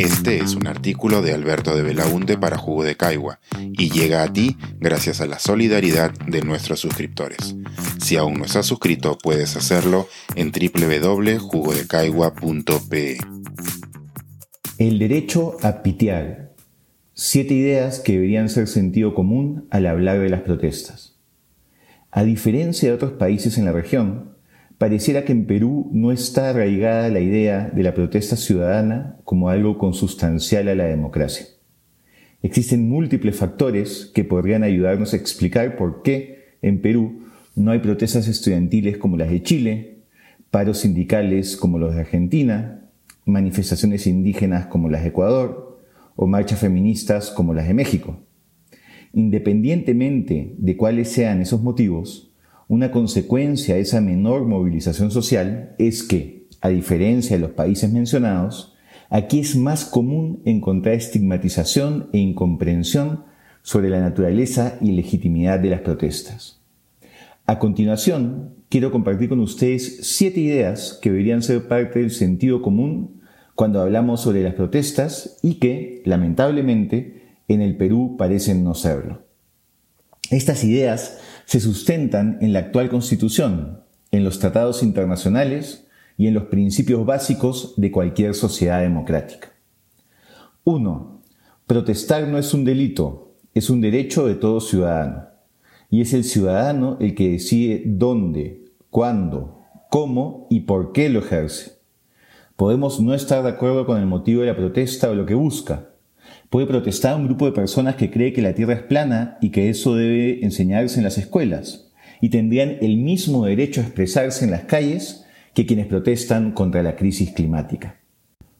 Este es un artículo de Alberto de Belaunte para Jugo de Caigua y llega a ti gracias a la solidaridad de nuestros suscriptores. Si aún no estás suscrito, puedes hacerlo en www.jugodecaigua.pe. El derecho a pitear. Siete ideas que deberían ser sentido común al hablar de las protestas. A diferencia de otros países en la región, pareciera que en Perú no está arraigada la idea de la protesta ciudadana como algo consustancial a la democracia. Existen múltiples factores que podrían ayudarnos a explicar por qué en Perú no hay protestas estudiantiles como las de Chile, paros sindicales como los de Argentina, manifestaciones indígenas como las de Ecuador o marchas feministas como las de México. Independientemente de cuáles sean esos motivos, una consecuencia de esa menor movilización social es que, a diferencia de los países mencionados, aquí es más común encontrar estigmatización e incomprensión sobre la naturaleza y legitimidad de las protestas. A continuación, quiero compartir con ustedes siete ideas que deberían ser parte del sentido común cuando hablamos sobre las protestas y que, lamentablemente, en el Perú parecen no serlo. Estas ideas se sustentan en la actual Constitución, en los tratados internacionales y en los principios básicos de cualquier sociedad democrática. 1. Protestar no es un delito, es un derecho de todo ciudadano. Y es el ciudadano el que decide dónde, cuándo, cómo y por qué lo ejerce. Podemos no estar de acuerdo con el motivo de la protesta o lo que busca, Puede protestar un grupo de personas que cree que la Tierra es plana y que eso debe enseñarse en las escuelas, y tendrían el mismo derecho a expresarse en las calles que quienes protestan contra la crisis climática.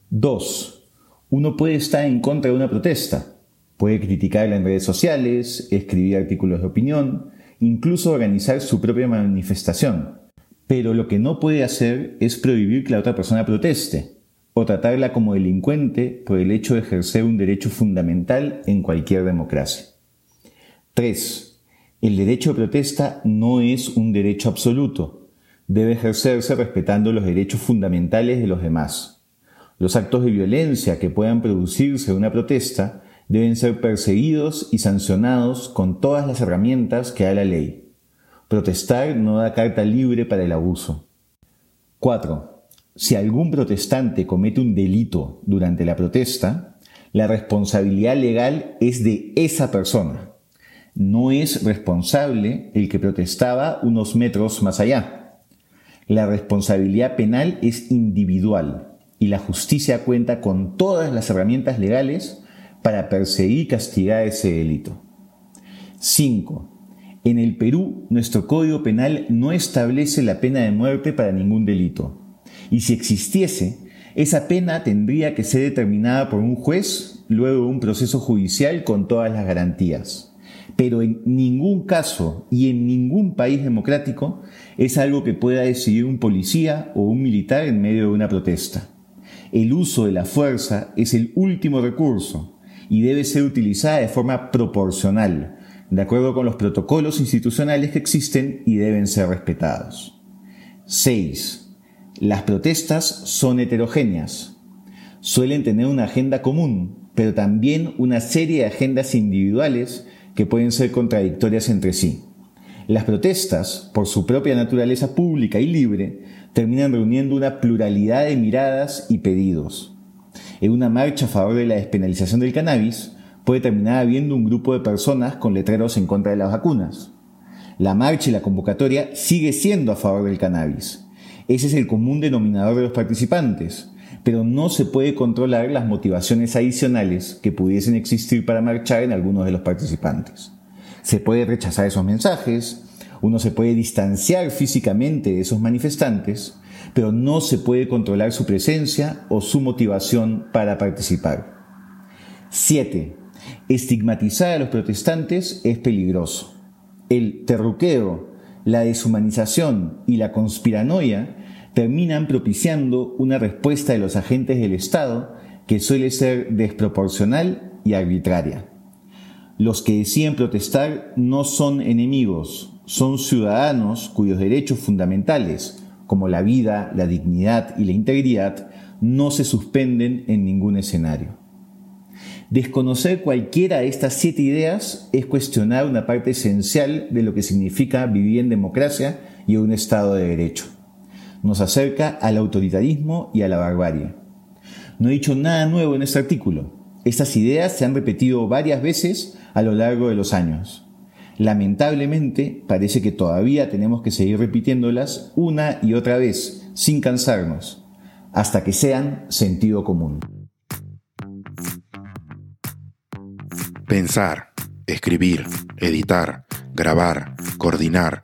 2. Uno puede estar en contra de una protesta, puede criticarla en redes sociales, escribir artículos de opinión, incluso organizar su propia manifestación. Pero lo que no puede hacer es prohibir que la otra persona proteste, o tratarla como delincuente por el hecho de ejercer un derecho fundamental en cualquier democracia. 3. El derecho de protesta no es un derecho absoluto. Debe ejercerse respetando los derechos fundamentales de los demás. Los actos de violencia que puedan producirse de una protesta deben ser perseguidos y sancionados con todas las herramientas que da la ley. Protestar no da carta libre para el abuso. 4 si algún protestante comete un delito durante la protesta, la responsabilidad legal es de esa persona. No es responsable el que protestaba unos metros más allá. La responsabilidad penal es individual y la justicia cuenta con todas las herramientas legales para perseguir y castigar ese delito. 5. En el Perú, nuestro Código Penal no establece la pena de muerte para ningún delito y si existiese, esa pena tendría que ser determinada por un juez luego de un proceso judicial con todas las garantías. Pero en ningún caso y en ningún país democrático es algo que pueda decidir un policía o un militar en medio de una protesta. El uso de la fuerza es el último recurso y debe ser utilizada de forma proporcional, de acuerdo con los protocolos institucionales que existen y deben ser respetados. 6. Las protestas son heterogéneas. Suelen tener una agenda común, pero también una serie de agendas individuales que pueden ser contradictorias entre sí. Las protestas, por su propia naturaleza pública y libre, terminan reuniendo una pluralidad de miradas y pedidos. En una marcha a favor de la despenalización del cannabis, puede terminar habiendo un grupo de personas con letreros en contra de las vacunas. La marcha y la convocatoria sigue siendo a favor del cannabis, ese es el común denominador de los participantes, pero no se puede controlar las motivaciones adicionales que pudiesen existir para marchar en algunos de los participantes. Se puede rechazar esos mensajes, uno se puede distanciar físicamente de esos manifestantes, pero no se puede controlar su presencia o su motivación para participar. 7. Estigmatizar a los protestantes es peligroso. El terruqueo, la deshumanización y la conspiranoia terminan propiciando una respuesta de los agentes del Estado que suele ser desproporcional y arbitraria. Los que deciden protestar no son enemigos, son ciudadanos cuyos derechos fundamentales, como la vida, la dignidad y la integridad, no se suspenden en ningún escenario. Desconocer cualquiera de estas siete ideas es cuestionar una parte esencial de lo que significa vivir en democracia y un Estado de Derecho. Nos acerca al autoritarismo y a la barbarie. No he dicho nada nuevo en este artículo. Estas ideas se han repetido varias veces a lo largo de los años. Lamentablemente, parece que todavía tenemos que seguir repitiéndolas una y otra vez, sin cansarnos, hasta que sean sentido común. Pensar, escribir, editar, grabar, coordinar,